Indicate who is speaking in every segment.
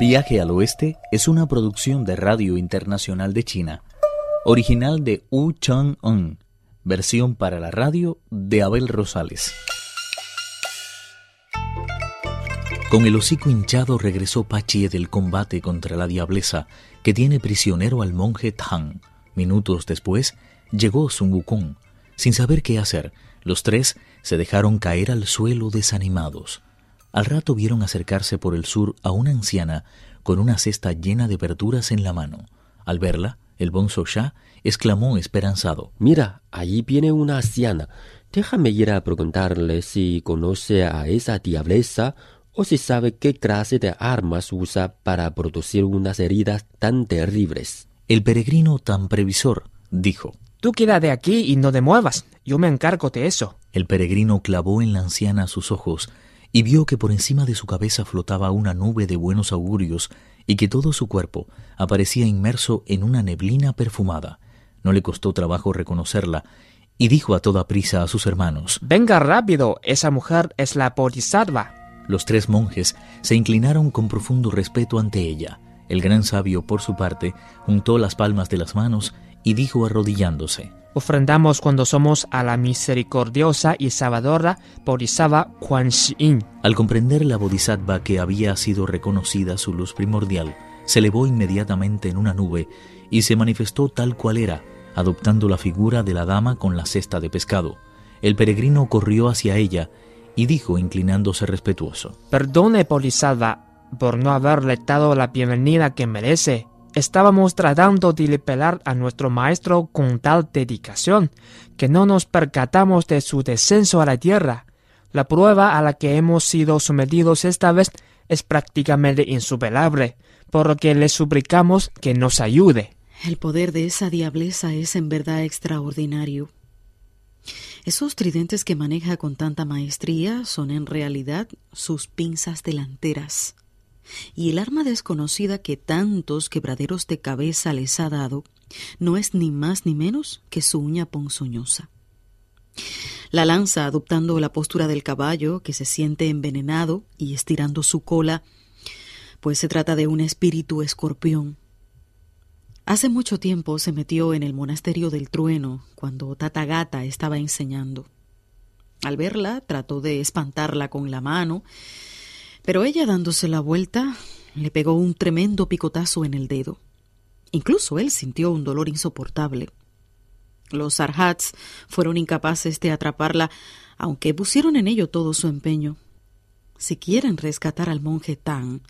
Speaker 1: Viaje al Oeste es una producción de Radio Internacional de China, original de Wu Chang-un, versión para la radio de Abel Rosales. Con el hocico hinchado regresó Pachie del combate contra la diableza, que tiene prisionero al monje Tang. Minutos después, llegó Sun Wukong. Sin saber qué hacer, los tres se dejaron caer al suelo desanimados. Al rato vieron acercarse por el sur a una anciana con una cesta llena de verduras en la mano. Al verla, el bonzo Shah exclamó esperanzado.
Speaker 2: Mira, allí viene una anciana. Déjame ir a preguntarle si conoce a esa diableza o si sabe qué clase de armas usa para producir unas heridas tan terribles.
Speaker 1: El peregrino tan previsor dijo.
Speaker 3: Tú quédate aquí y no te muevas. Yo me encargo de eso.
Speaker 1: El peregrino clavó en la anciana sus ojos y vio que por encima de su cabeza flotaba una nube de buenos augurios y que todo su cuerpo aparecía inmerso en una neblina perfumada. No le costó trabajo reconocerla y dijo a toda prisa a sus hermanos
Speaker 3: Venga rápido, esa mujer es la Bodhisattva.
Speaker 1: Los tres monjes se inclinaron con profundo respeto ante ella. El gran sabio, por su parte, juntó las palmas de las manos y dijo arrodillándose
Speaker 3: ofrendamos cuando somos a la misericordiosa y salvadora Bodhisattva Kuan Yin.
Speaker 1: Al comprender la Bodhisattva que había sido reconocida su luz primordial, se elevó inmediatamente en una nube y se manifestó tal cual era, adoptando la figura de la dama con la cesta de pescado. El peregrino corrió hacia ella y dijo inclinándose respetuoso.
Speaker 3: Perdone, Bodhisattva, por no haberle dado la bienvenida que merece. Estábamos tratando de liberar a nuestro maestro con tal dedicación que no nos percatamos de su descenso a la tierra. La prueba a la que hemos sido sometidos esta vez es prácticamente insuperable, por lo que le suplicamos que nos ayude.
Speaker 4: El poder de esa diableza es en verdad extraordinario. Esos tridentes que maneja con tanta maestría son en realidad sus pinzas delanteras y el arma desconocida que tantos quebraderos de cabeza les ha dado no es ni más ni menos que su uña ponzoñosa. La lanza, adoptando la postura del caballo, que se siente envenenado y estirando su cola, pues se trata de un espíritu escorpión. Hace mucho tiempo se metió en el monasterio del trueno, cuando Tatagata estaba enseñando. Al verla, trató de espantarla con la mano, pero ella dándose la vuelta le pegó un tremendo picotazo en el dedo. Incluso él sintió un dolor insoportable. Los arhats fueron incapaces de atraparla, aunque pusieron en ello todo su empeño. Si quieren rescatar al monje Tang,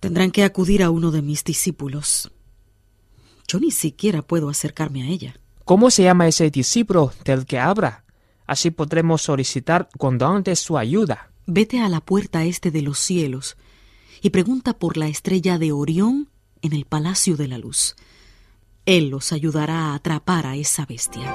Speaker 4: tendrán que acudir a uno de mis discípulos. Yo ni siquiera puedo acercarme a ella.
Speaker 3: ¿Cómo se llama ese discípulo del que habla? Así podremos solicitar cuando antes su ayuda.
Speaker 4: Vete a la puerta este de los cielos y pregunta por la estrella de Orión en el Palacio de la Luz. Él los ayudará a atrapar a esa bestia.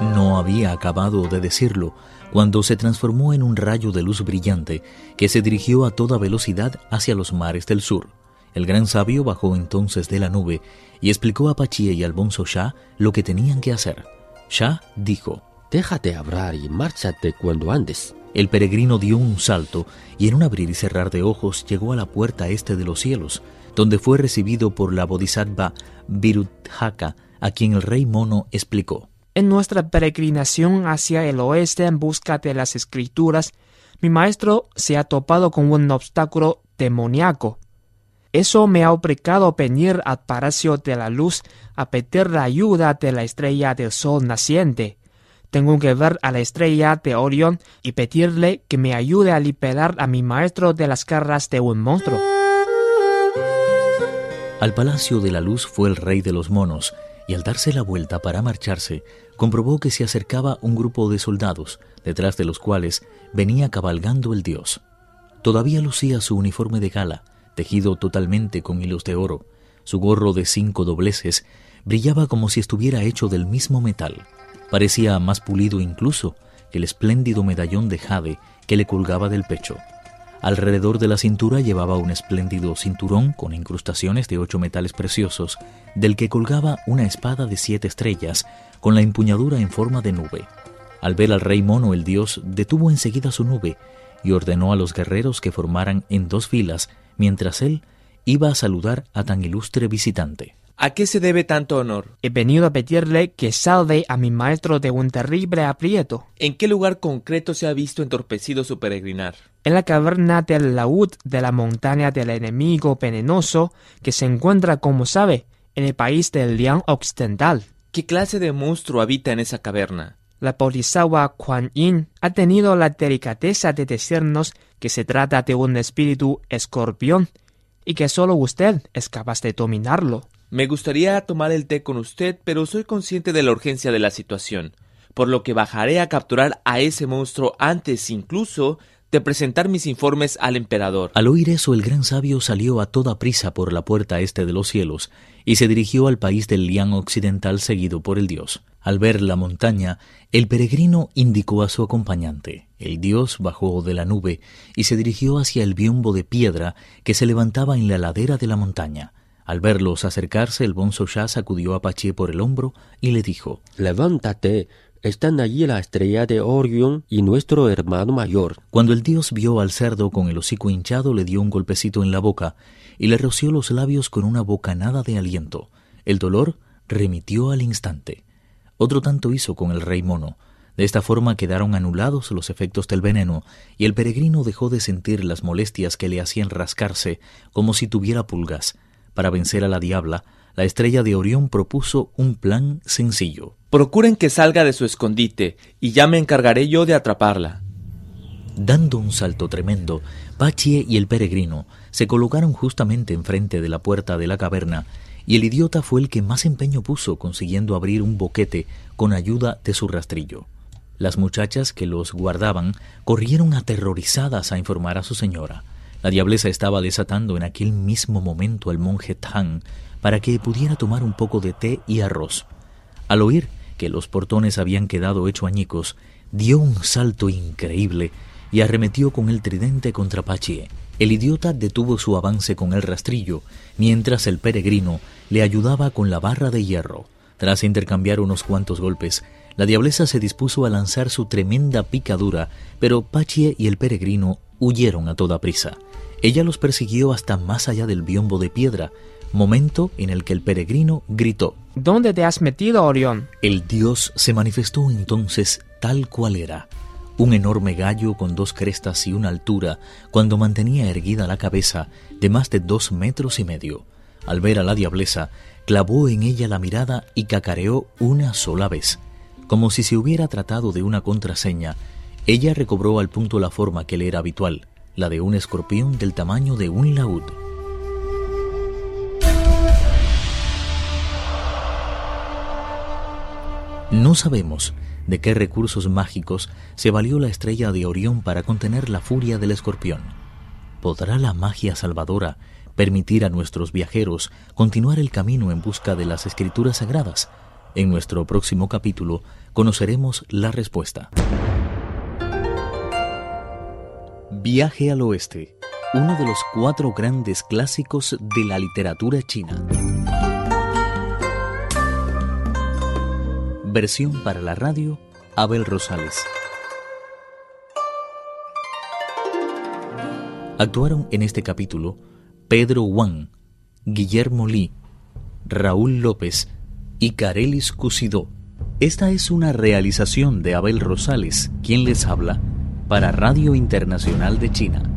Speaker 1: No había acabado de decirlo cuando se transformó en un rayo de luz brillante que se dirigió a toda velocidad hacia los mares del sur. El gran sabio bajó entonces de la nube y explicó a Pachie y al bonzo Shah lo que tenían que hacer. Shah dijo:
Speaker 2: Déjate hablar y márchate cuando andes.
Speaker 1: El peregrino dio un salto y en un abrir y cerrar de ojos llegó a la puerta este de los cielos, donde fue recibido por la bodhisattva Virudhaka, a quien el rey mono explicó.
Speaker 3: En nuestra peregrinación hacia el oeste en busca de las escrituras, mi maestro se ha topado con un obstáculo demoníaco. Eso me ha obligado a venir al Palacio de la Luz a pedir la ayuda de la estrella del sol naciente. Tengo que ver a la estrella de Orión y pedirle que me ayude a liberar a mi maestro de las garras de un monstruo.
Speaker 1: Al Palacio de la Luz fue el rey de los monos, y al darse la vuelta para marcharse, comprobó que se acercaba un grupo de soldados, detrás de los cuales venía cabalgando el dios. Todavía lucía su uniforme de gala, tejido totalmente con hilos de oro. Su gorro de cinco dobleces brillaba como si estuviera hecho del mismo metal. Parecía más pulido incluso que el espléndido medallón de jade que le colgaba del pecho. Alrededor de la cintura llevaba un espléndido cinturón con incrustaciones de ocho metales preciosos, del que colgaba una espada de siete estrellas con la empuñadura en forma de nube. Al ver al rey mono el dios detuvo enseguida su nube y ordenó a los guerreros que formaran en dos filas mientras él iba a saludar a tan ilustre visitante.
Speaker 5: ¿A qué se debe tanto honor?
Speaker 3: He venido a pedirle que salve a mi maestro de un terrible aprieto.
Speaker 5: ¿En qué lugar concreto se ha visto entorpecido su peregrinar?
Speaker 3: En la caverna del laúd de la montaña del enemigo venenoso que se encuentra, como sabe, en el país del Liang Occidental.
Speaker 5: ¿Qué clase de monstruo habita en esa caverna?
Speaker 3: La Bodhisattva Kuan Yin ha tenido la delicadeza de decirnos que se trata de un espíritu escorpión y que solo usted es capaz de dominarlo.
Speaker 5: Me gustaría tomar el té con usted, pero soy consciente de la urgencia de la situación, por lo que bajaré a capturar a ese monstruo antes incluso de presentar mis informes al emperador.
Speaker 1: Al oír eso, el gran sabio salió a toda prisa por la puerta este de los cielos y se dirigió al país del Liang occidental seguido por el dios. Al ver la montaña, el peregrino indicó a su acompañante. El dios bajó de la nube y se dirigió hacia el biombo de piedra que se levantaba en la ladera de la montaña. Al verlos acercarse, el bonzo ya sacudió a Paché por el hombro y le dijo
Speaker 2: Levántate, están allí la estrella de Orión y nuestro hermano mayor.
Speaker 1: Cuando el dios vio al cerdo con el hocico hinchado, le dio un golpecito en la boca y le roció los labios con una bocanada de aliento. El dolor remitió al instante. Otro tanto hizo con el rey mono. De esta forma quedaron anulados los efectos del veneno, y el peregrino dejó de sentir las molestias que le hacían rascarse como si tuviera pulgas. Para vencer a la diabla, la estrella de Orión propuso un plan sencillo.
Speaker 5: Procuren que salga de su escondite, y ya me encargaré yo de atraparla.
Speaker 1: Dando un salto tremendo, Pachie y el peregrino se colocaron justamente enfrente de la puerta de la caverna, y el idiota fue el que más empeño puso consiguiendo abrir un boquete con ayuda de su rastrillo. Las muchachas que los guardaban corrieron aterrorizadas a informar a su señora. La diableza estaba desatando en aquel mismo momento al monje Tang para que pudiera tomar un poco de té y arroz. Al oír que los portones habían quedado hecho añicos, dio un salto increíble y arremetió con el tridente contra Pachie. El idiota detuvo su avance con el rastrillo, mientras el peregrino le ayudaba con la barra de hierro. Tras intercambiar unos cuantos golpes, la diableza se dispuso a lanzar su tremenda picadura, pero Pachie y el peregrino huyeron a toda prisa. Ella los persiguió hasta más allá del biombo de piedra, momento en el que el peregrino gritó
Speaker 3: ¿Dónde te has metido, Orión?
Speaker 1: El dios se manifestó entonces tal cual era, un enorme gallo con dos crestas y una altura, cuando mantenía erguida la cabeza de más de dos metros y medio. Al ver a la diableza, clavó en ella la mirada y cacareó una sola vez. Como si se hubiera tratado de una contraseña, ella recobró al punto la forma que le era habitual, la de un escorpión del tamaño de un laúd. No sabemos de qué recursos mágicos se valió la estrella de Orión para contener la furia del escorpión. ¿Podrá la magia salvadora permitir a nuestros viajeros continuar el camino en busca de las escrituras sagradas? En nuestro próximo capítulo conoceremos la respuesta. Viaje al Oeste, uno de los cuatro grandes clásicos de la literatura china. Versión para la radio, Abel Rosales. Actuaron en este capítulo Pedro Wang, Guillermo Li, Raúl López y Carelis Cusidó. Esta es una realización de Abel Rosales, quien les habla para Radio Internacional de China.